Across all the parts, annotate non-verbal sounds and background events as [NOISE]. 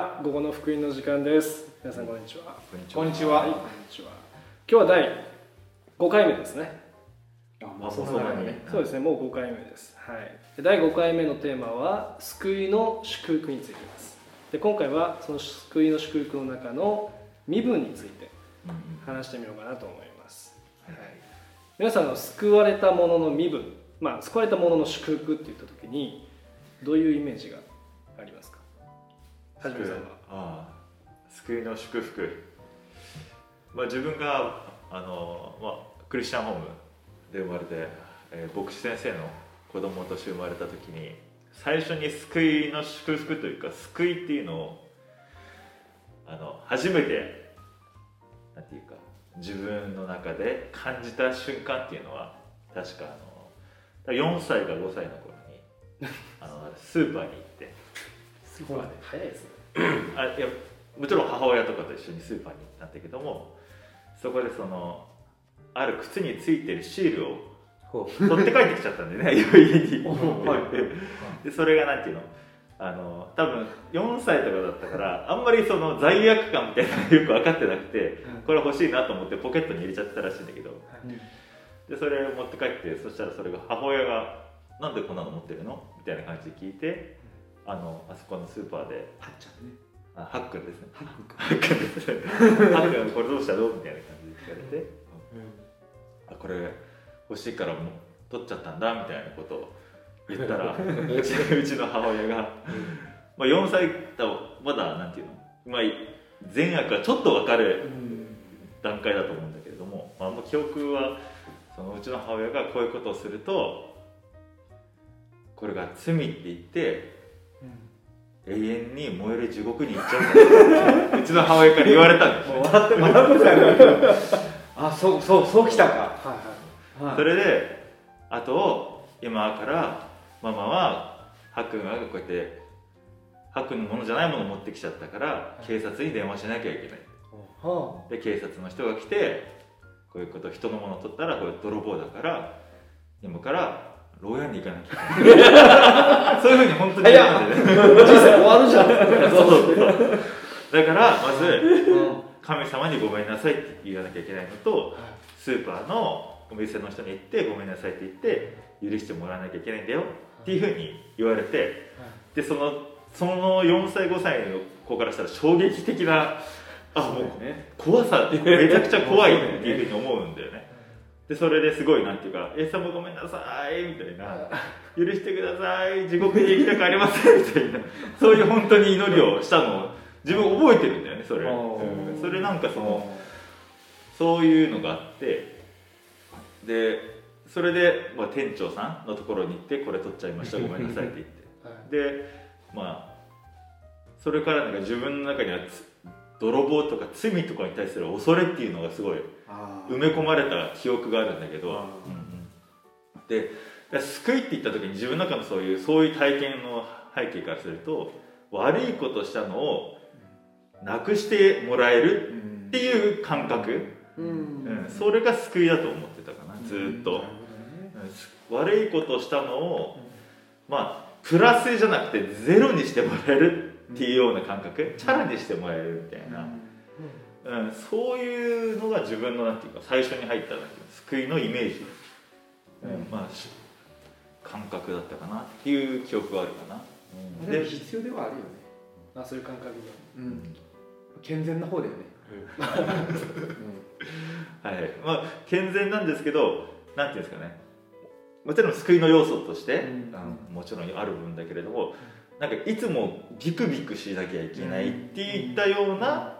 は午後の福音の時間です。皆さんこんにちは。こんにちは。は。いこんにちは。今日は第5回目ですね。あ、まあそうだねそうですねもう5回目です。はい。で第5回目のテーマは救いの祝福についてです。で今回はその救いの祝福の中の身分について話してみようかなと思います、はい、皆さんの救われたものの身分まあ救われたものの祝福って言った時にどういうイメージがありますかはじめさんは？ああ救いの祝福、まあ、自分があの、まあ、クリスチャンホームで生まれて、えー牧師先生の子供として生まれた時に最初に救いの祝福というか救いっていうのをあの初めてなんていうか自分の中で感じた瞬間っていうのは確かあの4歳か5歳の頃にあのスーパーに行って。[LAUGHS] すごい。早いですねあいやもちろん母親とかと一緒にスーパーに行ったんだけどもそこでそのある靴についてるシールをほ取って帰ってきちゃったんでね [LAUGHS] 家に。はい。[LAUGHS] でそれがなんていうの？あの多分4歳とかだったからあんまりその罪悪感みたいなのがよく分かってなくてこれ欲しいなと思ってポケットに入れちゃってたらしいんだけど。でそれを持って帰ってそしたらそれが母親が「なんでこんなの持ってるの?」みたいな感じで聞いてあのあそこのスーパーで。はっちゃんね。あハックンですね。はっくんハックンですね。ハックンこれどうしたの？みたいな感じで聞かれて。あこれ欲しいからもう取っちゃったんだみたいなことを言ったらうち [LAUGHS] うちの母親が、まあ、4歳とまだなんていうの、まあ、善悪はちょっと分かる段階だと思うんだけれども、まあ、もう記憶はそのうちの母親がこういうことをするとこれが罪って言って永遠に燃える地獄に行っちゃううちの母親から言われたんですよ笑って笑ってたよ。[LAUGHS] あ、そうそうそうきたか。はいはい。それであと今からママはハックンがこうやってハックンのものじゃないものを持ってきちゃったから警察に電話しなきゃいけないはで警察の人が来てこういうこと人のものを取ったらこれ泥棒だから今から牢屋に行かなきゃ [LAUGHS] そういうふうに本当に言うんでねあ人生終わるじゃん。そう。そうそうだからまずうん。神様にごめんなさいって言わなきゃいけないのとスーパーのお店の人に行ってごめんなさいって言って許してもらわなきゃいけないんだよっていうふうに言われてでそのその4歳5歳の子からしたら衝撃的なあもうね。怖さめちゃくちゃ怖いっていうふうに思うんだよねでそれですごいなんていうか「エイ様ごめんなさい」みたいな「許してください地獄に行きたくありません」みたいな。そういう本当に祈りをしたのを自分覚えてるんだよねそれ、うん。それなんかそのそういうのがあってでそれで、まあ、店長さんのところに行って「これ取っちゃいましたごめんなさい」って言って。[LAUGHS] でまあそれからなんか自分の中にはつ泥棒とか罪とかに対する恐れっていうのがすごい埋め込まれた記憶があるんだけど、でで救いって言った時に自分の中のそういうそういう体験の背景からすると悪いことしたのをなくしてもらえるうんっていう感覚、うん。うん。それが救いだと思ってたかなずーっと、うん。す悪いことをしたのをまあプラスじゃなくてゼロにしてもらえるっていうような感覚。チャラにしてもらえるみたいな、うん、そういうのが自分のなんていうか最初に入った救いのイメージ、うん。まあし感覚だったかなっていう記憶があるかな、うん。で必要ではあるよね。あそういう感覚が。うん。健全な方だよね。はい。まあ健全なんですけどなんていうんですかね。もちろん救いの要素として、うん。あのもちろんある部分だけれどもなんかいつもビクビクしなきゃいけないっていったような、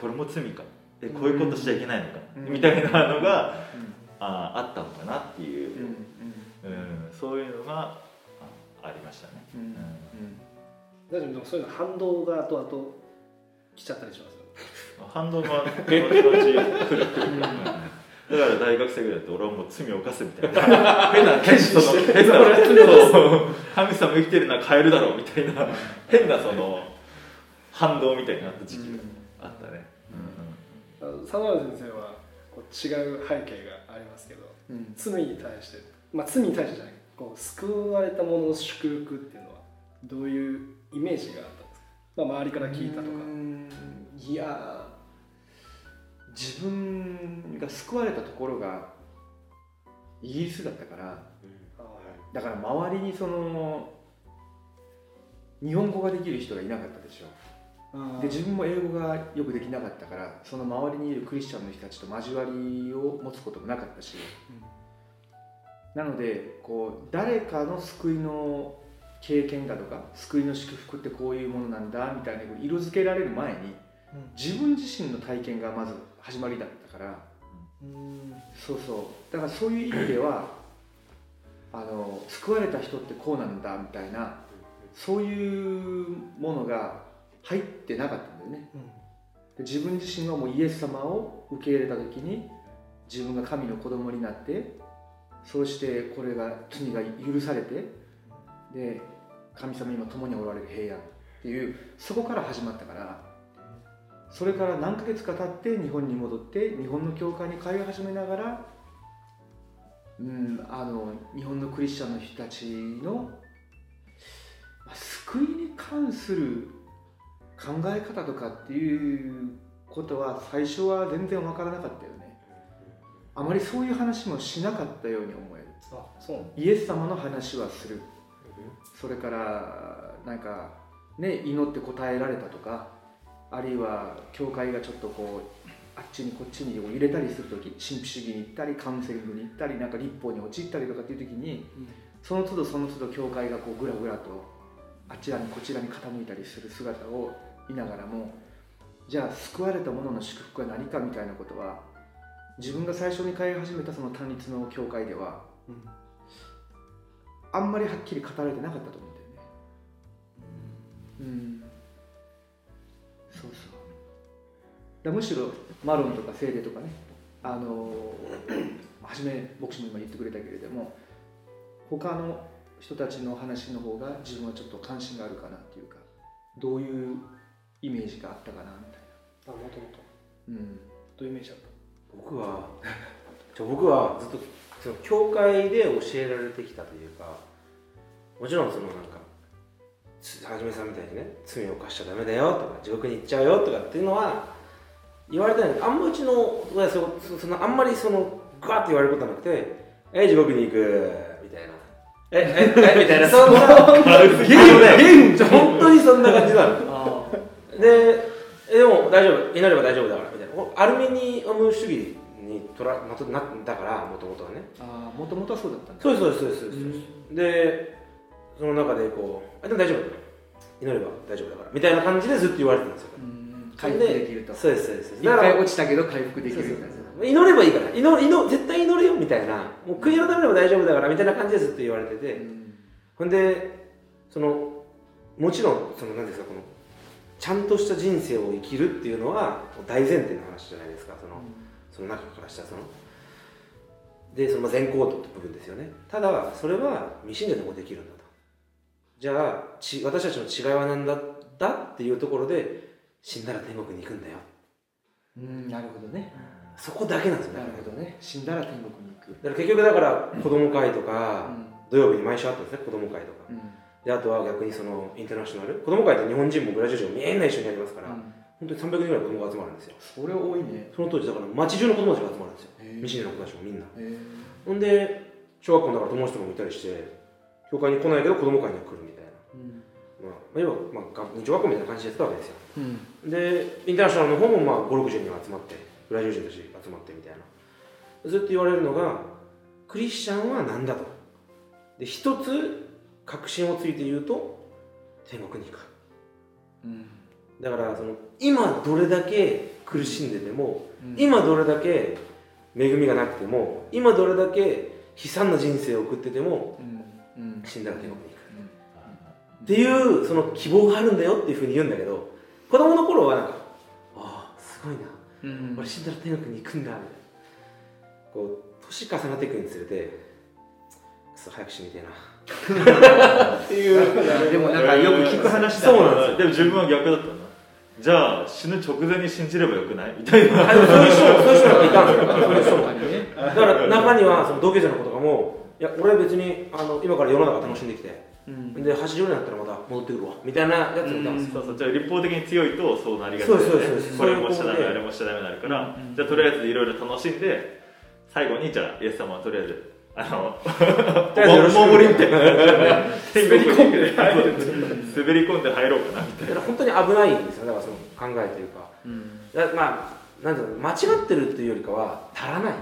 これも罪か。えこういうことしちゃいけないのか、うん。みたいなのがうん。ああったのかなっていう、うんうん。そういうのがあありましたね、うんうん。大丈夫でもそういうの反動が後々来ちゃったりします？[LAUGHS] 反動が後々来る。だから大学生ぐらいだと俺はもう罪を犯すみたいな。[LAUGHS] 変な変なその変な神様生きてるのは変えるだろうみたいな。変なその反動みたいになった時期が佐野原先生はこう違う背景がありますけどうん。罪に対してまあ罪に対してじゃないこう救われたものの祝福っていうのはどういうイメージがあったんですか？まあ、周りから聞いたとか。いや自分が救われたところがイギリスだったからあはだから周りにその日本語ができる人がいなかったでしょ。いで自分も英語がよくできなかったからその周りにいるクリスチャンの人たちと交わりを持つこともなかったし、なのでこう誰かの救いの経験だとか救いの祝福ってこういうものなんだみたいな色付けられる前に自分自身の体験がまず始まりだったから。うん。そうそう。だからそういう意味ではあの救われた人ってこうなんだみたいなそういうものが入ってなかったんだよね。で自分自身はもうイエス様を受け入れた時に自分が神の子供になってそうしてこれが罪が許されてで神様今共におられる平安っていうそこから始まったからそれから何ヶ月か経って日本に戻って日本の教会に通い始めながら、うん、あの日本のクリスチャンの人たちのまあ救いに関する考え方とかっていうことは最初は全然わからなかったよね。あまりそういう話もしなかったように思える。あそうイエス様の話はする。それからなんかね祈って答えられたとかあるいは教会がちょっとこうあっちにこっちにこう揺れたりする時神秘主義に行ったりカウンセリングに行ったりなんか立法に陥ったりとかっていう時にその都度その都度教会がこうぐらぐらとあちらにこちらに傾いたりする姿を見ながらもじゃあ救われた者の祝福は何かみたいなことは自分が最初に通い始めたその単立の教会ではうん。あんまりはっきり語られてなかったと思うんだよね。うん。そうそう。だむしろマロンとかセイデとかねあの初め牧師も今言ってくれたけれども他の人たちの話の方が自分はちょっと関心があるかなっていうかどういうイメージがあったかなみたいあもともと。なうん。どういうイメージだっ僕はじゃあ僕はずっとその教会で教えられてきたというかもちろんそのなんかつはじめさんみたいにね罪を犯しちゃダメだよとか地獄に行っちゃうよとかっていうのは言われたんだけどあんまうちの親はそそそのあんまりそのグワッて言われることはなくて「え地獄に行く」みたいな「えええみたいな。そんなゲームだよゲーム本当にそんな感じなの。あでえでも大丈夫。祈れば大丈夫だからみたいな。おアルメニアム主義にとらなだからもともとはね。あもともとはそうだったんだ。そうですそうですそうですそうです、でその中でこうあでも大丈夫。祈れば大丈夫だからみたいな感じでずっと言われてたんですよ。うん回復できると。そうですそうです。一回落ちたけど回復できるみたいな。祈ればいいから祈祈絶対祈れよみたいな。もう悔い改めれば大丈夫だからみたいな感じでずっと言われてて、うん。ほんでそのもちろんその何ですかこのちゃんとした人生を生きるっていうのは大前提の話じゃないですか。その、その中からしたらその。でその全行動って部分ですよね。ただそれは未信者でもできるんだと。じゃあち私たちの違いは何だだっていうところで死んだら天国に行くんだよ。うんなるほどね。そこだけなんですよ。ねなるほどね。死んだら天国に行く。だから結局だから子供会とか、うん。土曜日に毎週あったんですね子供会とか。うんであとは逆にそのインターナショナル子供会って日本人もブラジル人もみんな一緒にやりますから、うん。本当に300人ぐらい子供が集まるんですよ。それ多いね。その当時だから街中の子供たちが集まるんですよ。へ未信者の子たちもみんな。えほんで小学校のだから友達とかもいたりして教会に来ないけど子供会には来るみたいな。うん。まあ、要は、まあ、が日常学校みたいな感じでやってたわけですよ。うん。でインターナショナルの方もまあ560人集まってブラジル人たち集まってみたいな。ずっと言われるのがクリスチャンは何だと。で一つ確信をついて言うと天国に行く。うん。だからその今どれだけ苦しんでても、うん。今どれだけ恵みがなくても今どれだけ悲惨な人生を送っててもうん。うん。死んだら天国に行く。っていうその希望があるんだよっていうふうに言うんだけど子供の頃はなんかああすごいな。うん。俺死んだら天国に行くんだ。みたいなこう年重ねていくにつれてくそ早く死にてえなっていう。[LAUGHS] でもなんかよく聞く話だそうなんですよ。でも自分は逆だった。なじゃあ死ぬ直前に信じればよくない？みたいな。あでもそういう人もそういう人もいたんですよそういう人も確かにね。[LAUGHS] だから中にはその同級生の子とかもいや俺は別にあの今から世の中楽しんできて。うん。で80になったらまた戻ってくるわ。みたいなやつがいたんですよ、そうそう。じゃあ立法的に強いとそうなりがちそうだよねそうそうそう。これもしちゃダメあれもしちゃダメになるから、うんじゃあとりあえずいろいろ楽しんで最後にじゃあイエス様はとりあえずあの [LAUGHS] とりあえずよろしく。お守りみたいな天国に滑り込んで入る滑り込んで入ろうかなみたいだから本当に危ないんですよ。だからその考えというか。うん。だまあなんていうの間違ってるっていうよりかは足らない。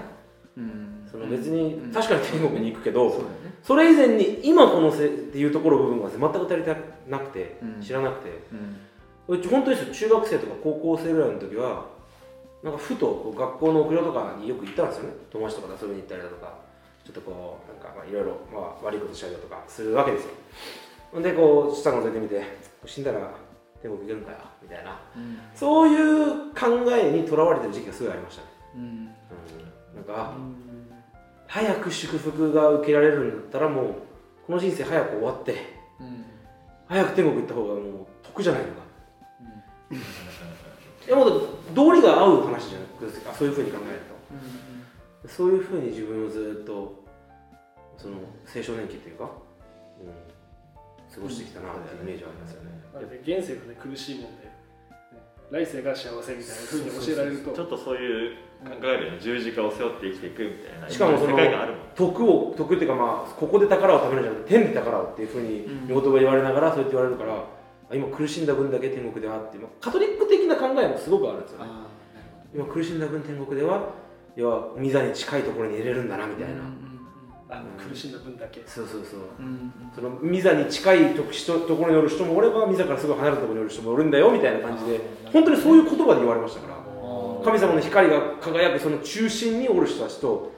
うん。その別に、うん。確かに天国に行くけど、そうだよね。それ以前に今このせっていうところ部分が全く足りてなくて、うん。知らなくて。うち本当にですよ中学生とか高校生ぐらいの時はなんかふとこう学校の屋上とかによく行ったんですよね。友達とかと遊びに行ったりだとかちょっとこうなんかまあいろいろまあ悪いことしたりだとかするわけですよ。ほんでこう下覗いてみて死んだら天国行けるんかよみたいな。うん。そういう考えにとらわれてる時期がすごいありましたね、うん。うん、なんか早く祝福が受けられるんだったらもうこの人生早く終わってうん。早く天国行った方がもう得じゃないのか。いやもう道理が合う話じゃないですかそういうふうに考えるとそういうふうに自分をずっとその青少年期っていうか、うん、過ごしてきたなっていうイメージはありますよね、現世がね苦しいもんで、ね来世が幸せみたいなふうに教えられると。なちょっとそういう考えるよね。十字架を背負って生きていくみたいなしかもその世界があるもん徳を徳っていうかまあここで宝を食べるんじゃなくて天で宝をっていうふうに言葉言われながらそうやって言われるからあ今苦しんだ分だけ天国ではっていうまあカトリック的な考えもすごくあるんですよね。あ今苦しんだ分天国では要は御座に近いところに入れるんだなみたいな、あ苦しんだ分だけ。そうそうそう。うんその御座に近いと人ところにおる人もおれば御座からすごい離れたところにおる人もおるんだよみたいな感じで本当にそういう言葉で言われましたから。神様の光が輝くその中心におる人たちと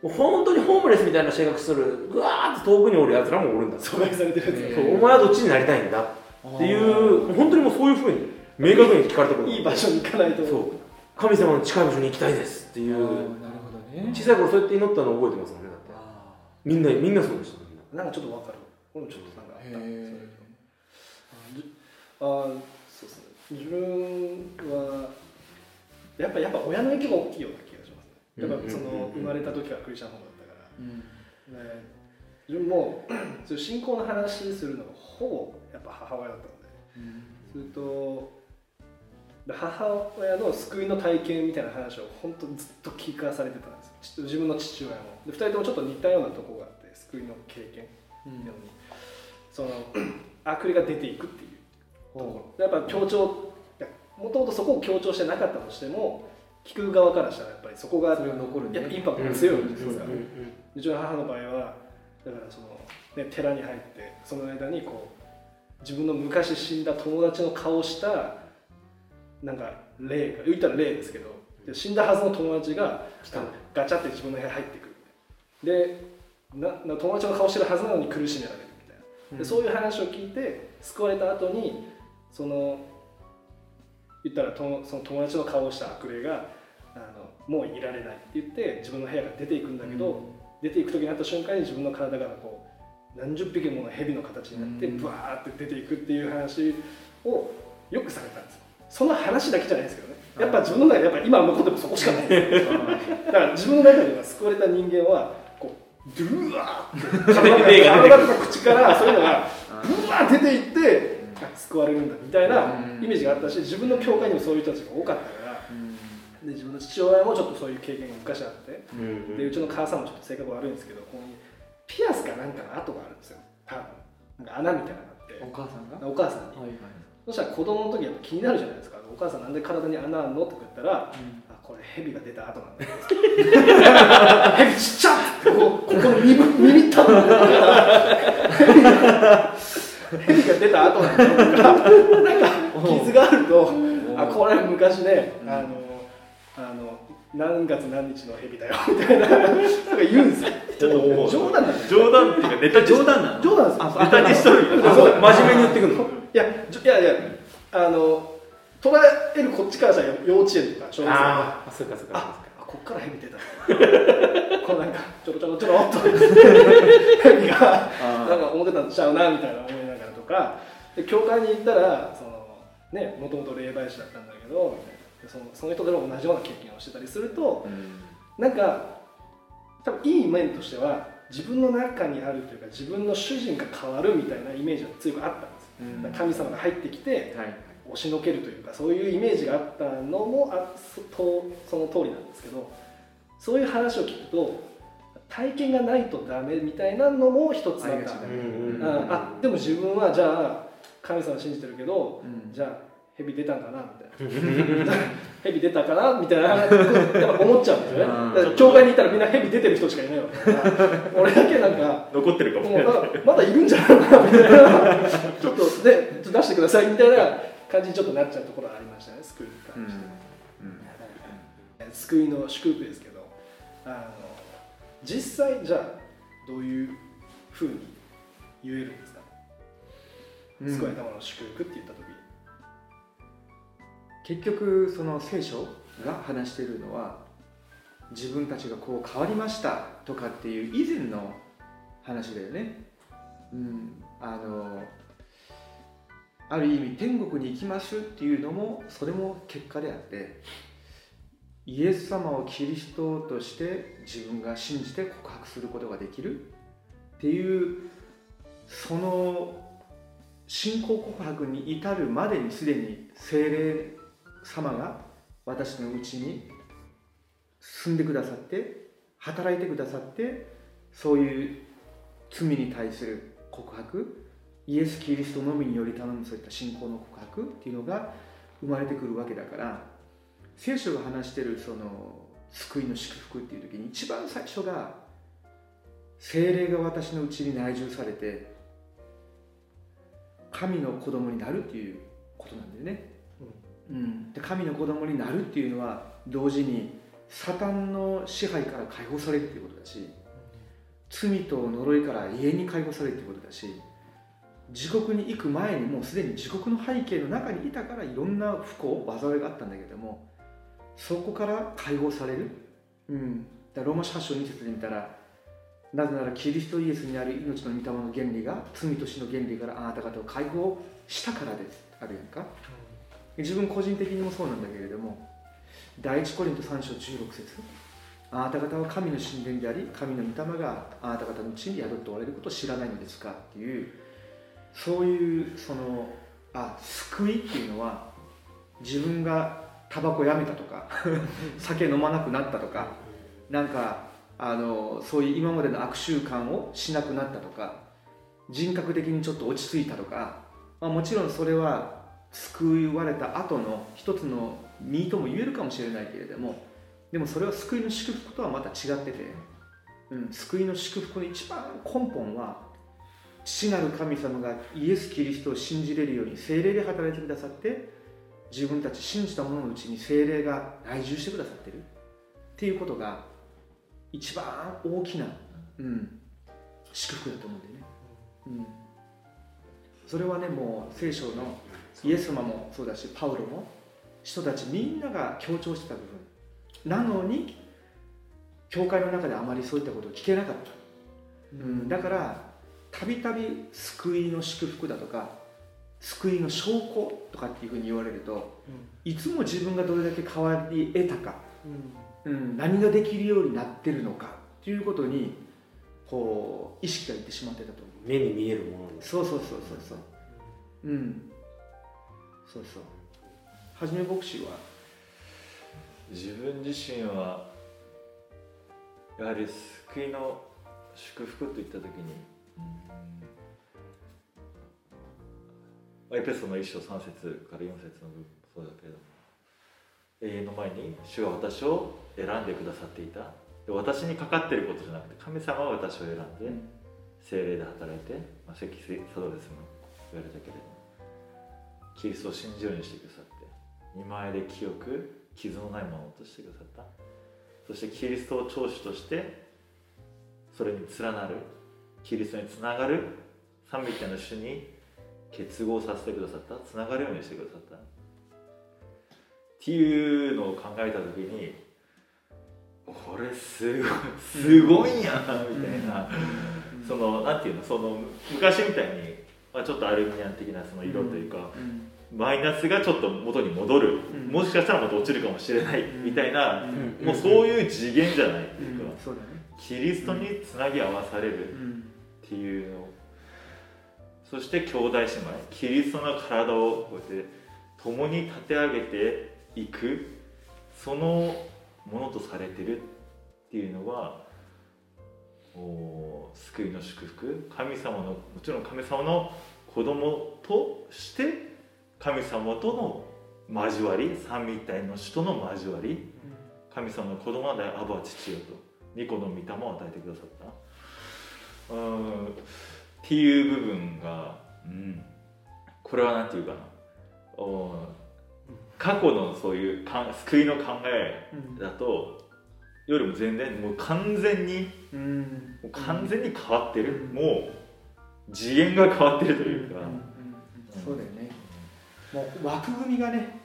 もう本当にホームレスみたいな性格するぐわーって遠くにおるやつらもおるんだ。阻害されてるやつお前はどっちになりたいんだっていう本当にもうそういうふうに明確に聞かれたことがいい場所に行かないと。そう神様の近い場所に行きたいですっていう。なるほどね。小さい頃そうやって祈ったのを覚えてますもんねだって。みんなみんなそうでしたみんななんかちょっとわかる。俺もちょっとなんかあったへあそうですね自分はやっぱやっぱ親の影響が大きいような気がしますね。やっぱその生まれた時はクリスチャンホームだったから。うん。ね自分も信仰の話するのがほぼやっぱ母親だったので。するとで母親の救いの体験みたいな話を本当ずっと聞かされてたんですち自分の父親もで2人ともちょっと似たようなところがあって救いの経験うんなのに。その [CLEARS THROAT] 悪霊が出ていくっていうところ。やっぱ強調もともとそこを強調してなかったとしても聞く側からしたらやっぱりそこがそ残るね。やっぱインパクトが強いわけですから、うん。うん。うちの母の場合はだからその、ね、寺に入ってその間にこう自分の昔死んだ友達の顔したなんか霊が言ったら霊ですけどで死んだはずの友達がたガチャって自分の部屋入ってくる。でなな友達の顔してるはずなのに苦しめられるみたいな。でそういう話を聞いて救われた後にその言ったらとその友達の顔をした悪霊があのもういられないって言って自分の部屋から出ていくんだけど、出ていく時になった瞬間に自分の体がこう何十匹もの蛇の形になってうん。ブワーって出ていくっていう話をよくされたんですよその話だけじゃないですけどね。やっぱ自分の中でやっぱ今残ってもそこしかない。だから自分の中では救われた人間はこうドゥワーって体とか口からそういうのがブワーって出ていってあ救われるんだみたいなうん。イメージがあったし自分の教会にもそういう人たちが多かったから。で自分の父親もちょっとそういう経験が昔あってでうちの母さんもちょっと性格悪いんですけどここにピアスかなんかの跡があるんですよ。多分。なんか穴みたいなのがあって。お母さんが？お母さんに。はいはいそしたら子供の時やっぱ気になるじゃないですか。お母さんなんで体に穴あんの？って言ったらあこれ蛇が出た後なんだ。よ蛇ちっちゃってこうここの耳耳たぶ蛇が蛇が出た後なんだよとかなんか [LAUGHS] 傷があるとあこれ昔ねあのあの何月何日の蛇だよみたいな。なんか言うんですよ。ちょっと冗談なんですよ。冗談っていうかネタ冗談なの？冗談です。よネタにしとるよ。真面目に言ってくるの？いやいやいやあの捉えるこっちからしたら幼稚園とか小学生とか。ああそうかそうかああこっから蛇出た。こうなんかちょろちょろちょろっと。蛇がなんか思ってたんちゃうなみたいな思いながらとか。で教会に行ったらそのねもともと霊媒師だったんだけどそのその人でも同じような経験をしてたりするとなんか多分いい面としては自分の中にあるというか自分の主人が変わるみたいなイメージが強くあった神様が入ってきてはい。押しのけるというかそういうイメージがあったのもあそとその通りなんですけどそういう話を聞くと体験がないとダメみたいなのも一つなんだ。ああでも自分はじゃあ神様信じてるけどうん。じゃあ蛇出たんかなみたいな。[LAUGHS] 蛇出たかなみたいな。やっぱ思っちゃうんですよね。教会にいたらみんな蛇出てる人しかいないわけ。だから俺だけなんか残ってるかもしもうれない。ままだいるんじゃないのかなみたいな。[LAUGHS] ちょっとねちょっと出してくださいみたいな感じにちょっとなっちゃうところはありましたね救いにうん関して、救いの祝福ですけどあの実際じゃあどういうふうに言えるんですか、うん。救われたものの祝福って言った時結局その聖書が話しているのは自分たちがこう変わりましたとかっていう以前の話だよね。うん、あのある意味天国に行きますっていうのもそれも結果であってイエス様をキリストとして自分が信じて告白することができるっていうその信仰告白に至るまでにすでに聖霊様が私のうちに住んでくださって働いてくださってそういう罪に対する告白イエス・キリストのみにより頼むそういった信仰の告白っていうのが生まれてくるわけだから聖書が話しているその救いの祝福っていう時に一番最初が聖霊が私のうちに内住されて神の子供になるっていうことなんだよね、うん、で神の子供になるっていうのは同時にサタンの支配から解放されるっていうことだし罪と呪いから永遠に解放されるっていうことだし地獄に行く前にもうすでに地獄の背景の中にいたからいろんな不幸災いがあったんだけどもそこから解放される、うん、だローマ書8章2節で見たらなぜならキリストイエスにある命の御霊の原理が罪と死の原理からあなた方を解放したからです。あるやんか？自分個人的にもそうなんだけれども第一コリント3章16節。あなた方は神の神殿であり神の御霊があなた方のうちに宿っておられることを知らないのですか？っていうそういうそのあ救いっていうのは自分がタバコやめたとか [LAUGHS] 酒飲まなくなったとかなんかあのそういう今までの悪習慣をしなくなったとか人格的にちょっと落ち着いたとか、まあ、もちろんそれは救われた後の一つの身とも言えるかもしれないけれどもでもそれは救いの祝福とはまた違ってて、うん、救いの祝福の一番根本は父なる神様がイエス・キリストを信じれるように精霊で働いてくださって自分たち信じた者のうちに精霊が内住してくださってる。っていうことが一番大きな、うん、祝福だと思うんだよね、うん、それはねもう聖書のイエス様もそうだしパウロも人たちみんなが強調してた部分。なのに教会の中であまりそういったことを聞けなかった、うん、だからたびたび救いの祝福だとか救いの証拠とかっていうふうに言われるといつも自分がどれだけ変わり得たか、うん、何ができるようになってるのかっていうことにこう意識がいってしまってたと思う。目に見えるものです。そうそうそうそうそう。うん。そうそう。はじめ牧師は？自分自身はやはり救いの祝福といった時に、うん、エペソの1章3節から4節の部分もそうだけれども。永遠の前に主が私を選んでくださっていた。私にかかっていることじゃなくて神様は私を選んで、精霊で働いて、まあ、関サドレスも言われたけれども。キリストを信じるようにしてくださって見前で清く傷のないものとしてくださった。そしてキリストを長子としてそれに連なるキリストにつながる。三位一体の主に結合させてくださった。つながるようにしてくださった。っていうのを考えた時にこれすごいすごいやんみたいな、そのなんていうのその昔みたいに、まあ、ちょっとアルミニアン的なその色というか、うんマイナスがちょっと元に戻る、うん。もしかしたらまた落ちるかもしれないみたいな、うん。もうそういう次元じゃないっていうか、ね。キリストにつなぎ合わされる。うんっていうのそして兄弟姉妹キリストの体をこうやって共に立て上げていく。そのものとされてるっていうのはお救いの祝福。神様のもちろん神様の子供として神様との交わり三位一体の人との交わり。神様の子供なのでアバ父よと。御子の御霊を与えてくださったうん。っていう部分が、うん、これはなんていうかな。お過去のそういうか救いの考えだとよりも全然もう完全にうんもう完全に変わってる、うん。もう次元が変わってるというか、うん。うん。うん。そうだよね。もう枠組みがね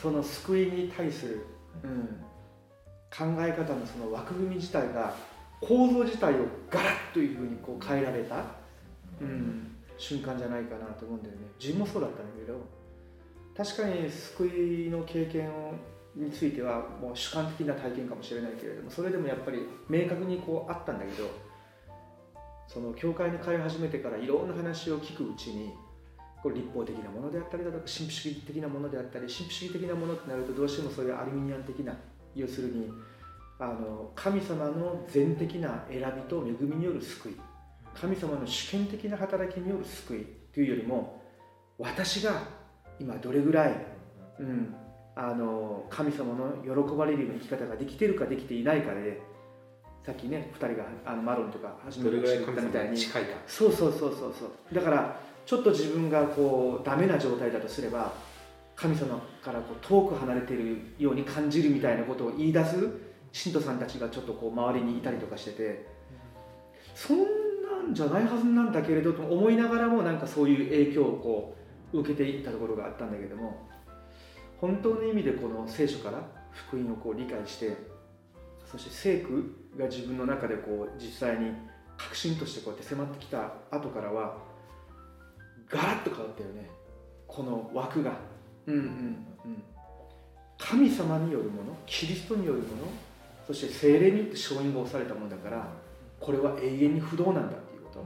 その救いに対する、うん、考え方のその枠組み自体が構造自体をガラッというふうにこう変えられた、うん、瞬間じゃないかなと思うんだよね。自分もそうだったんだけど確かに救いの経験についてはもう主観的な体験かもしれないけれどもそれでもやっぱり明確にこうあったんだけどその教会に通い始めてからいろんな話を聞くうちにこれ立法的なものであったりだとか神秘主義的なものであったり神秘主義的なものとなるとどうしてもそういうアルミニアン的な要するにあの神様の全的な選びと恵みによる救い。神様の主権的な働きによる救いというよりも私が今どれぐらい、うん、あの神様の喜ばれるような生き方ができてるかできていないかでさっきね2人があのマロンとか初めてたみたいに。いか。そうそうそうそうそう。だからちょっと自分がこうダメな状態だとすれば神様からこう遠く離れているように感じるみたいなことを言い出す信徒さんたちがちょっとこう周りにいたりとかしててそんなんじゃないはずなんだけれどと思いながらもなんかそういう影響をこう受けていったところがあったんだけども本当の意味でこの聖書から福音をこう理解してそして聖句が自分の中でこう実際に確信としてこうやって迫ってきた後からはガラッと変わったよね。この枠が。うんうんうん。神様によるものキリストによるものそして精霊によって承認が押されたものだからこれは永遠に不動なんだっていうこと。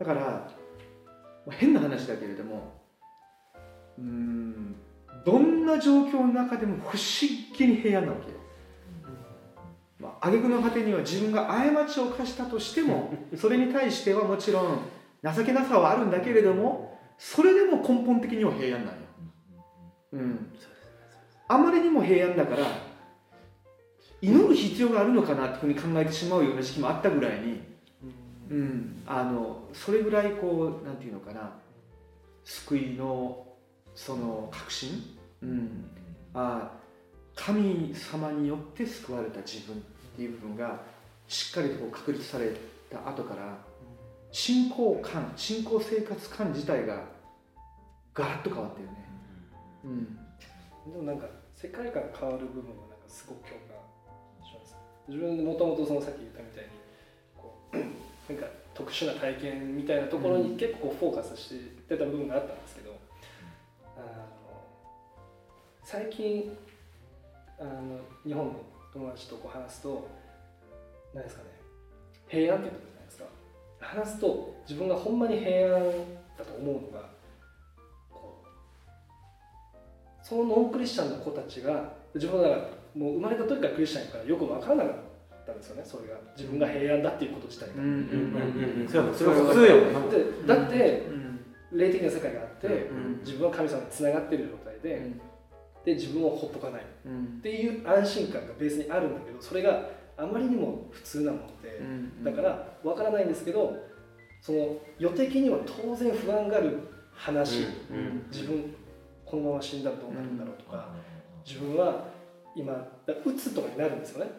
だから、まあ変な話だけれどもうーんどんな状況の中でも不思議に平安なわけよ。まあ、挙句の果てには自分が過ちを犯したとしても [LAUGHS] それに対してはもちろん情けなさはあるんだけれどもそれでも根本的には平安なんよ、うん、あまりにも平安だから祈る必要があるのかなっていうふうに考えてしまうような時期もあったぐらいに、うん、あのそれぐらいこうなんていうのかな。救いのその確信、うん、ああ神様によって救われた自分っていう部分がしっかりとこう確立された後から信仰観信仰生活観自体がガラッと変わったよね、うん、でもなんか世界観変わる部分はなんかすごく共自分でもともとそのさっき言ったみたいにこう [CLEARS THROAT] なんか特殊な体験みたいなところに結構フォーカスしてた部分があったんですけど、あの最近あの日本の友達とこう話すと何ですかね平安って言ってるじゃないですか。話すと自分がほんまに平安だと思うのがこうそのノンクリスチャンの子たちが自分はだからもう生まれた時からクリスチャンやからよく分からなかったんですよねそれが。自分が平安だっていうこと自体が。うんうんうんうん。それは普通やもんな。でだってうん霊的な世界があって、うん自分は神様につながってる状態で,、で自分をほっとかない。っうん。ていう安心感がベースにあるんだけどそれがあまりにも普通なもので、だから分からないんですけどその予的には当然不安がある話、うん自分このまま死んだらどうなるんだろうとか、自分は今だうつとかになるんですよね。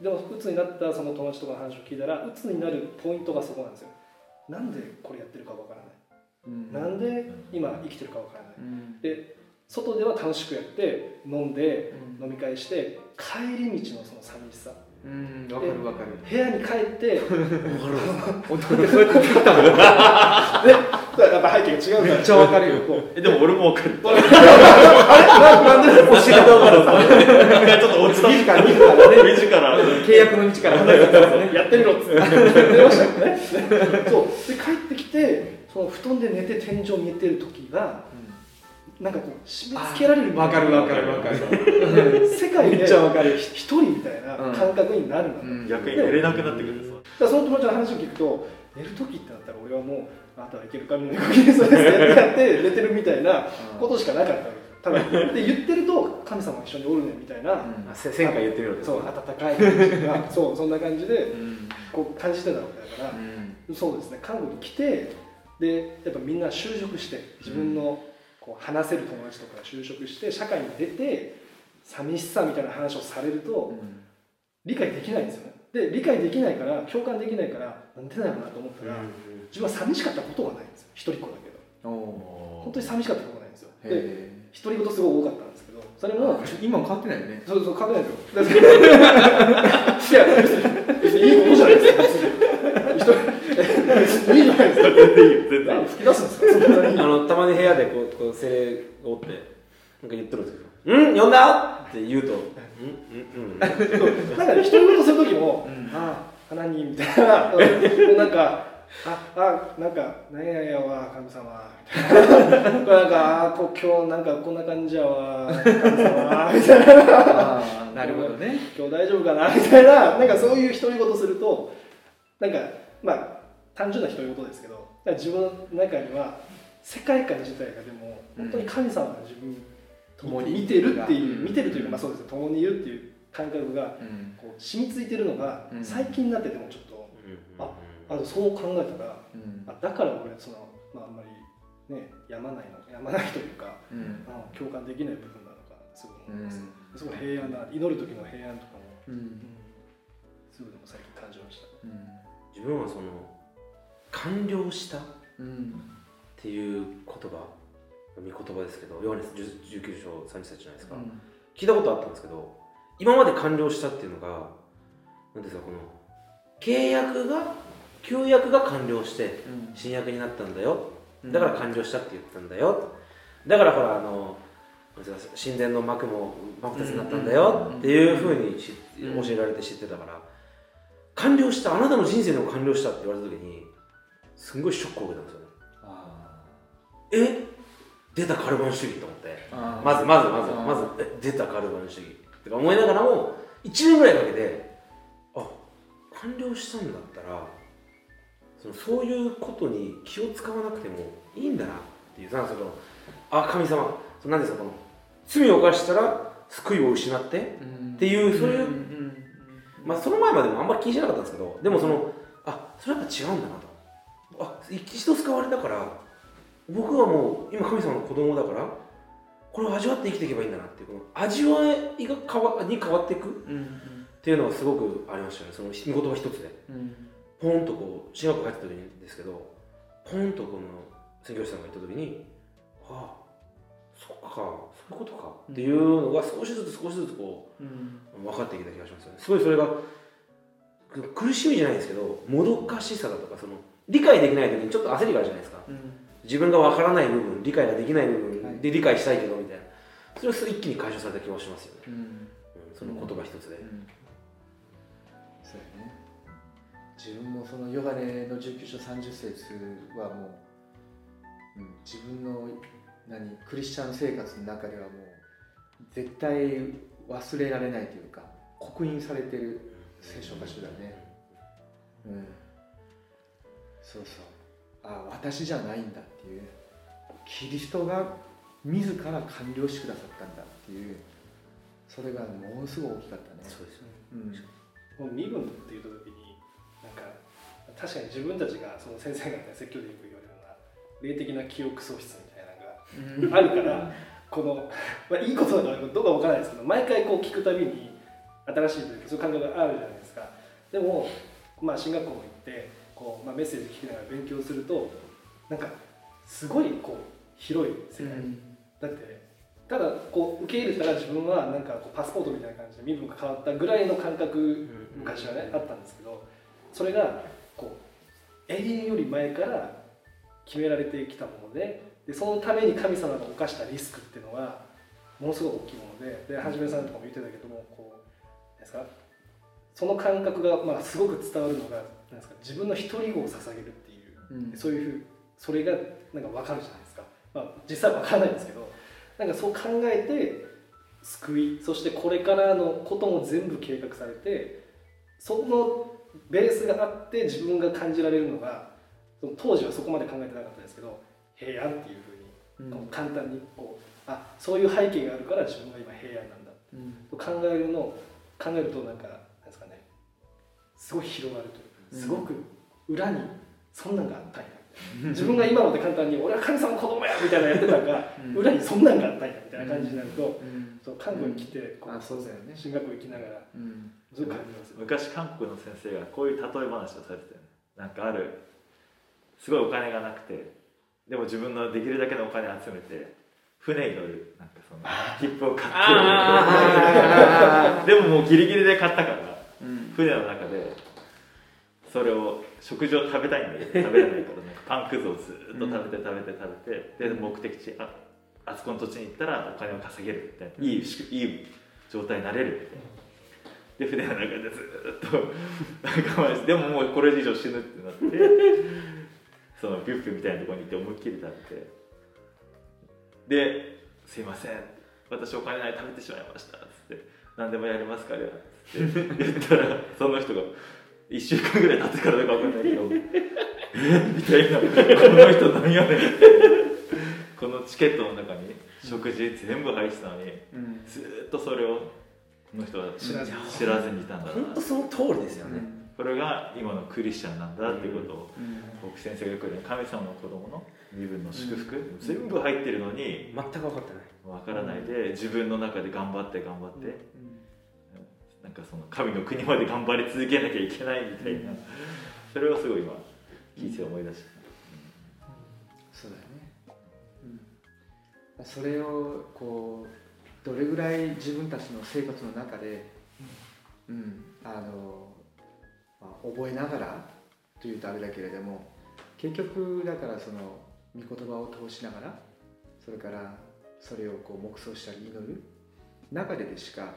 でもうつになったその友達とかの話を聞いたらうつになるポイントがそこなんですよ。なんでこれやってるかわからない、うん。なんで今生きてるかわからない。うん。で外では楽しくやって飲んでうん。飲み会して帰り道のその寂しさ。うん。わかるわかる。部屋に帰って [LAUGHS] で [LAUGHS] [LAUGHS] きたのやっぱ背景が違うから。めっちゃわかるよ。えでも俺も分かる。[LAUGHS] なんで教え方わかるいやちょっと落ちた [LAUGHS] 自ら自らね目力契約の道から。離れたから。ねやってみろっつって。やってましたよねそう。で帰ってきてその布団で寝て天井見てる時がなんかこう締め付けられるわかるわかるわかる。世界でめっちゃわかる。一人みたいな感覚になるんだと、うん。逆に寝れなくなってくるさだからその友達の話を聞くと寝る時ってなったら俺はもうあなたはいける神のご機嫌そうですってやって寝てるみたいなことしかなかった。わけで言ってると神様が一緒におるねみたいな、あせ1000回言ってみろってそう温かい感じが。[LAUGHS] そうそんな感じでうん。こう感じてたわけだから、そうですね。韓国に来てでやっぱみんな就職して自分のこう話せる友達とかが就職して社会に出て寂しさみたいな話をされると理解できないんですよねで理解できないから共感できないからなんでだろうなと思ったら、自分は寂しかったことがないんですよ一人っ子だけど。本当に寂しかったことがないんですよ。でへ独り言すごい多かったんですけどそれもえ今も変わってないよね。そうそう、書けないですよ。いや、別に、いいことじゃないですか、いいじゃないですか。全 [LAUGHS] 然いいよ全然何吹き出すんですか。あのたまに部屋でこうこう精霊がおってなんか言ってるんですけど「うん？呼んだ?」って言うと「うんうんうん」なんかね、独り言する時も、うん。ああ、花にみたいな、なんか、あ、あ、なんか、なんややわ、神様、みたいな。なんか、あ、今日なんかこんな感じやわ、神様、みたいな。ああなるほどね。今日大丈夫かな？みたいな、なんかそういう独り言すると、なんか、まあ、単純な独り言ですけど、自分の中には、世界観自体がでも、本当に神様が自分共に見てるっていう、うん。見てるというか、まあそうですね、共にいるっていう感覚が、うん。こう染みついてるのが、うん。最近になってでもちょっと、ああのそう考えたら、うん。あだから俺、その、まああんまりね、やまないの、やまないというか、うん。あ共感できない部分なのかすごい思います。うん。すごい平安な、祈る時の平安とかも、うん。すごいでも最近感じました。自分はその完了したっうん。ていう言葉見言葉ですけどヨハネス19章30節じゃないですか、聞いたことあったんですけど今まで完了したっていうのが何ですかこの契約が旧約が完了して新約になったんだよ。だから完了したって言ったんだよ。だからほらあの神殿の幕も真二つになったんだよ。っていうふうに教えられて知ってたから完了したあなたの人生でも完了したって言われた時にすんごいショックを受けたんですよね。あえ？出たカルバン主義と思って。あまずまずまずまずえ出たカルバン主義。とか思いながらも1年ぐらいかけてあ完了したんだったらそのそういうことに気を使わなくてもいいんだなっていうさそのあ神様その何ですかこの罪を犯したら救いを失ってっていうそういうまあその前までもあんまり気にしなかったんですけどでもそのあそれやっぱ違うんだなと。あ一度使われたから僕はもう今神様の子供だからこれを味わって生きていけばいいんだなっていうこの味わいが変わに変わっていくっていうのがすごくありましたね。その見言葉一つで。ポンとこう進学校入った時にですけどポンとこの宣教師さんが言った時にああそっかそういうことか。っていうのが少しずつ少しずつこう分かってきた気がしますよね。すごいそれが苦しみじゃないですけどもどかしさだとかその理解できない時にちょっと焦りがあるじゃないですか。自分が分からない部分理解ができない部分で理解したいけどみたいな。それを一気に解消された気もしますよね、うん。その言葉一つで、そうやね。自分もそのヨハネの19章30節はもう、うん、自分の何クリスチャン生活の中ではもう絶対忘れられないというか刻印されてる聖書箇所だね。うん。そうそうあ私じゃないんだっていう。キリストが自ら完了してくださったんだっていう。それがものすごい大きかったね。そうですよね。うん。もう身分って言った時になんか確かに自分たちがその先生方に説教でよく言われるような霊的な記憶喪失みたいなのがあるからこの、まあ、いいことなのかどうかわからないですけど毎回こう聞くたびに新しいというかそういう感覚があるじゃないですか。でも、まあ、進学校も行ってこう、まあ、メッセージ聞きながら勉強するとなんかすごいこう広い世界、だってただこう受け入れたら自分はなんかこうパスポートみたいな感じで身分が変わったぐらいの感覚昔はねあったんですけどそれがこう永遠より前から決められてきたものででそのために神様が犯したリスクっていうのはものすごく大きいものでではじめさんとかも言ってたけどもこうですか？その感覚がまあすごく伝わるのがなんですか自分の独り子を捧げるっていう、うん。そういうふうそれがなんか分かるじゃないですか、まあ、実際は分からないんですけどなんかそう考えて救いそしてこれからのことも全部計画されてそのベースがあって自分が感じられるのがその当時はそこまで考えてなかったですけど平安っていうふうに簡単にこうあそういう背景があるから自分が今平安なんだうん。と考えるの考えるとなんかなんですかねすごい広がるというかすごく裏にそんなんがあったんや。自分が今まで簡単に「俺は神様の子供や!」みたいなのやってたのがうん。裏にそんなんがあったんやみたいな感じになると韓国に来てこあそうだよね。進学校行きながら昔韓国の先生がこういう例え話をされてたよね。なんかあるすごいお金がなくてでも自分のできるだけのお金集めて船に乗るなんかその切符を買って [LAUGHS] でももうギリギリで買ったからうん。船の中でそれを食事を食べたいんだけど食べれないからなんかパンくずをずっと食べて食べて食べて。で目的地ああそこの土地に行ったらお金を稼げるみたいな。いいしいい状態になれるみたいな。で船の中でずっと我慢してでももうこれ以上死ぬってなって [LAUGHS] そのビュッフェみたいなところに行って思いっきり食べて。ですいません。私お金ない食べてしまいました」っつって「何でもやりますから」っつって。言ったらその人が1週間ぐらい経ってからだか分かんないけど「[LAUGHS] え？みたいな「この人何やねん」このチケットの中に食事全部入ってたのにうん。ずーっとそれをこの人は知らずに。知らずにいたんだな。本当その通りですよね、これが今のクリスチャンなんだっていうことをうん。僕先生がよく言う神様の子供の身分の祝福、全部入ってるのに全く分かってない。わからないで自分の中で頑張って頑張って、なんかその神の国まで頑張り続けなきゃいけないみたいな、それをすごい今聞いて思い出した、そうだよね、うん、それをこうどれぐらい自分たちの生活の中で、うん。あのまあ、覚えながらというとあれだけれども結局だからその御言葉を通しながらそれからそれをこう黙想したり祈る中ででしか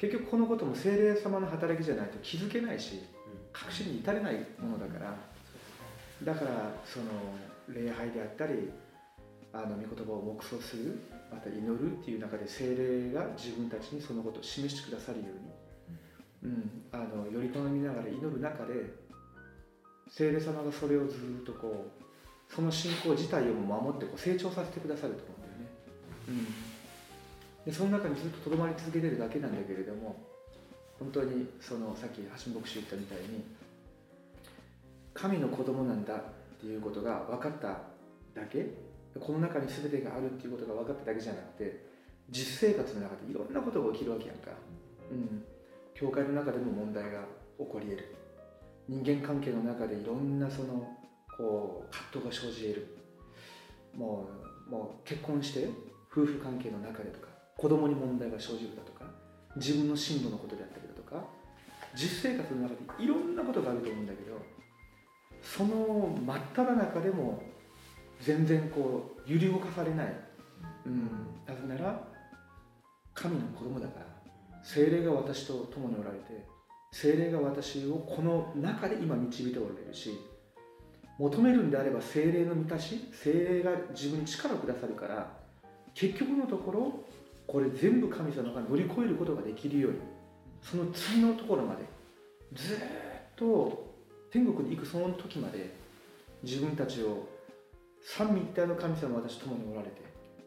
結局このことも精霊様の働きじゃないと気づけないし確信に至れないものだから。だからその礼拝であったりあの御言葉を黙想するまた祈るっていう中で精霊が自分たちにそのことを示してくださるように、うん、あのより頼みながら祈る中で精霊様がそれをずっとこうその信仰自体をも守ってこう成長させてくださると思うんだよね、うん、でその中にずっととどまり続けてるだけなんだけれども本当にそのさっき橋本牧師言ったみたいに神の子供なんだっていうことが分かっただけこの中に全てがあるっていうことが分かっただけじゃなくて実生活の中でいろんなことが起きるわけやんか、うん、教会の中でも問題が起こり得る。人間関係の中でいろんなそのこう葛藤が生じ得る。もうもう結婚して夫婦関係の中でとか子供に問題が生じるだとか自分の進路のことであったりだとか実生活の中でいろんなことがあると思うんだけどその真っ只中でも全然こう揺り動かされない、うん、なぜなら神の子供だから精霊が私と共におられて精霊が私をこの中で今導いておられるし求めるんであれば精霊の満たし精霊が自分に力をくださるから結局のところこれ全部神様が乗り越えることができるようにその次のところまでずっと天国に行くその時まで自分たちを三位一体の神様私共におられて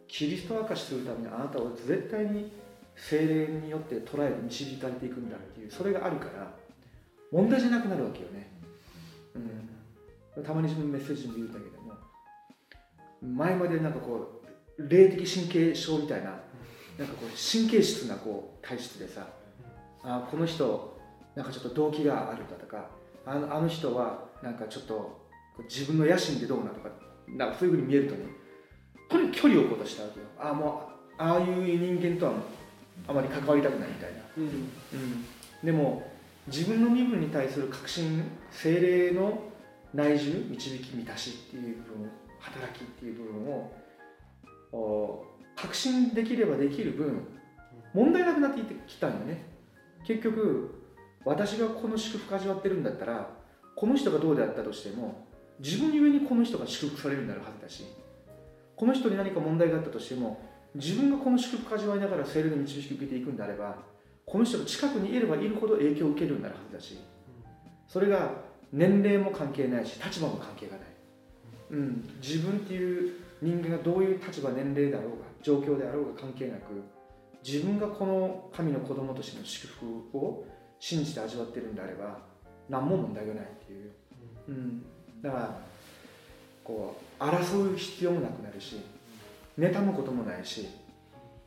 キリスト明かしするためにあなたを絶対に精霊によって捉えて導かれていくんだっていうそれがあるから問題じゃなくなるわけよね、うん、たまに自分メッセージで言うんだけども前までなんかこう霊的神経症みたいななんかこう神経質なこう体質でさあこの人なんかちょっと動機があるだとかあのあの人はなんかちょっと自分の野心でどうなとかなんかそういうふうに見えるとねとにかく距離を置こうとしたわけよ。あもああいう人間とはあまり関わりたくないみたいな、うん。うん、でも自分の身分に対する確信精霊の内住導き満たしっていう部分働きっていう部分をお確信できればできる分問題なくなってきたんよね。結局私がこの祝福味わってるんだったらこの人がどうであったとしても自分ゆえにこの人が祝福されるようになるはずだしこの人に何か問題があったとしても自分がこの祝福味わいながら精霊の導きを受けていくんであればこの人が近くにいればいるほど影響を受けるようになるはずだしそれが年齢も関係ないし立場も関係がない、うん、自分っていう人間がどういう立場年齢だろうが状況であろうが関係なく自分がこの神の子供としての祝福を信じて味わってるんであれば何も問題がないっていう、うん、だからこう争う必要もなくなるし妬むこともないし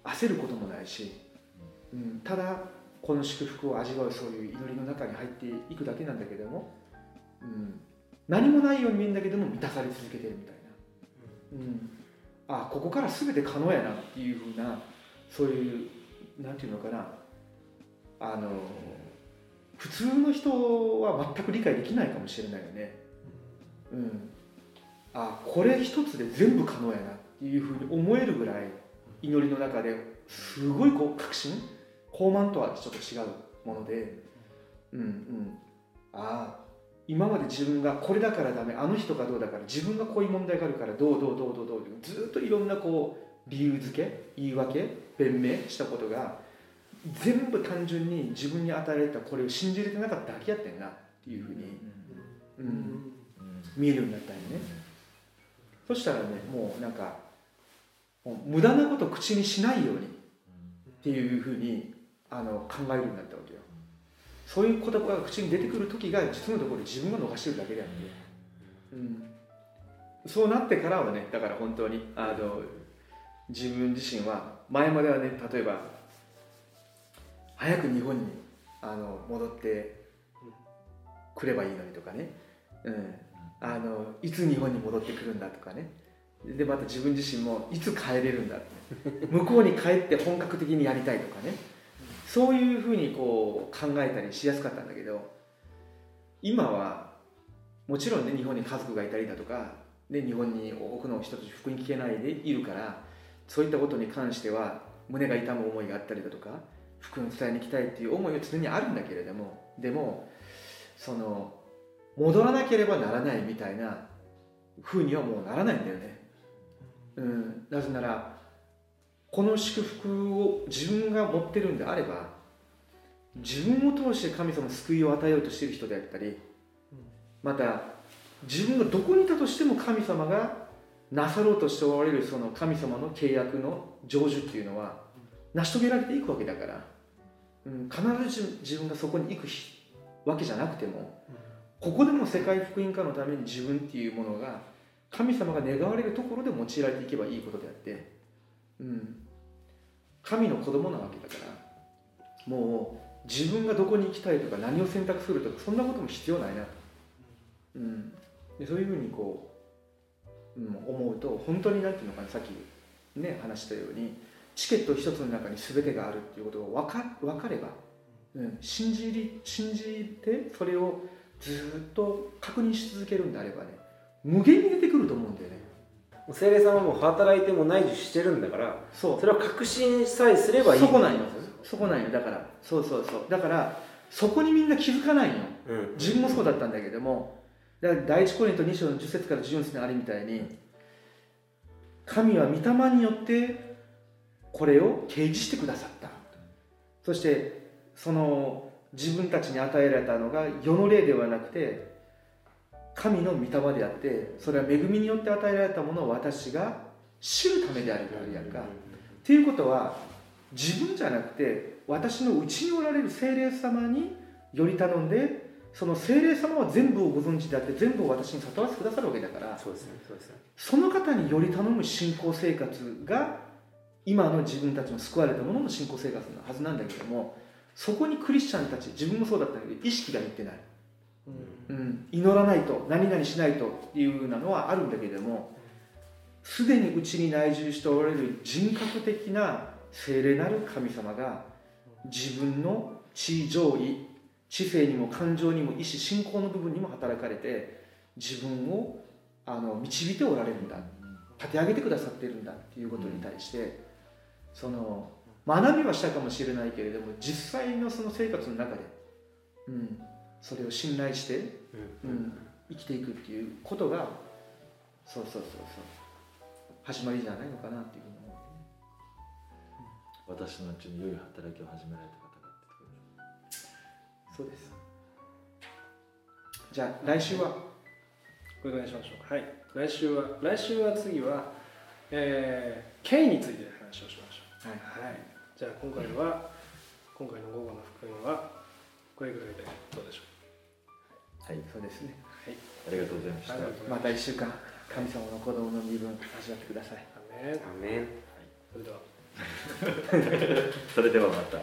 焦ることもないし、うん、ただこの祝福を味わうそういう祈りの中に入っていくだけなんだけども、うん、何もないように見えるんだけども満たされ続けてるみたいな、うん、あここから全て可能やなっていうふうなそういうなんていうのかな。あの普通の人は全く理解できないかもしれないよね。うん、あこれ一つで全部可能やなっていうふうに思えるぐらい祈りの中ですごいこう確信高慢とはちょっと違うもので、うんうん、ああ今まで自分がこれだからダメあの人がどうだから自分がこういう問題があるからどうどうどうどうどうずっといろんなこう理由付け言い訳弁明したことが全部単純に自分に与えられたこれを信じれてなかっただけやってんなっていうふうに、うん、見えるようになったんよね。そしたらねもうなんか無駄なこと口にしないようにっていうふうにあの考えるようになったわけよ。そういう言葉が口に出てくる時が実のところ自分が逃してるだけであって、うん、そうなってからはねだから本当にあの自分自身は前まではね例えば早く日本にあの戻ってくればいいのにとかね、うん、あのいつ日本に戻ってくるんだとかね。でまた自分自身もいつ帰れるんだって。向こうに帰って本格的にやりたいとかね。そういうふうにこう考えたりしやすかったんだけど今はもちろんね日本に家族がいたりだとかで日本に多くの人たち福音聞けないでいるからそういったことに関しては胸が痛む思いがあったりだとか福音を伝えに行きたいっていう思いは常にあるんだけれどもでもその戻らなければならないみたいな風にはもうならないんだよね。うん、なぜならこの祝福を自分が持ってるんであれば自分を通して神様の救いを与えようとしている人であったりまた自分がどこにいたとしても神様がなさろうとしておられるその神様の契約の成就っていうのは成し遂げられていくわけだから、うん、必ず自分がそこに行くわけじゃなくてもここでも世界福音化のために自分っていうものが神様が願われるところで用いられていけばいいことであって、うん、神の子供なわけだからもう自分がどこに行きたいとか何を選択するとかそんなことも必要ないな。と、うん、でそういうふうにこう、うん、思うと本当に何ていうのかなさっきね話したようにチケット一つの中に全てがあるっていうことが分か分かれば、うん、信じり信じてそれをずっと確認し続けるんであればね無限に出てくると思うんだよね。精霊様も働いても内受してるんだからそう。それを確信さえすればいい。そこなんよそこなんよだから。そうそうそう。だからそこにみんな気づかないようん。自分もそうだったんだけども。だから第一コリント2章の10節から14節にあるみたいに神は御霊によってこれを掲示してくださった。そしてその自分たちに与えられたのが世の霊ではなくて神の御霊であってそれは恵みによって与えられたものを私が知るためであるからやんか。っていうことは自分じゃなくて私のうちにおられる精霊様により頼んでその精霊様は全部をご存知であって全部を私に悟らせてくださるわけだからそうですねそうですね。その方により頼む信仰生活が今の自分たちの救われたものの信仰生活のはずなんだけどもそこにクリスチャンたち自分もそうだったけど意識がいってない、うん、祈らないと何々しないというようなのはあるんだけれどもすでにうちに内住しておられる人格的な聖霊なる神様が自分の地上位知性にも感情にも意志信仰の部分にも働かれて自分をあの導いておられるんだ。立て上げてくださっているんだ。っていうことに対してその学びはしたかもしれないけれども実際のその生活の中で、うん、それを信頼して、うん、生きていくっていうことがそうそうそうそう始まりじゃないのかなっていうふうに思う私のうちに良い働きを始められた方がってところそうです。じゃあ来週はこれぐらいにしましょうか。はい。来週は来週は次はえー、権威について話をしましょう。はい。はい。じゃあ今回は今回の午後の福音はこれぐらいでどうでしょはいそうですね。ありがとうございました。うありがとうございまた。1週間神様の子供の身分味わってください。アメン。アメンそれではそれではまた。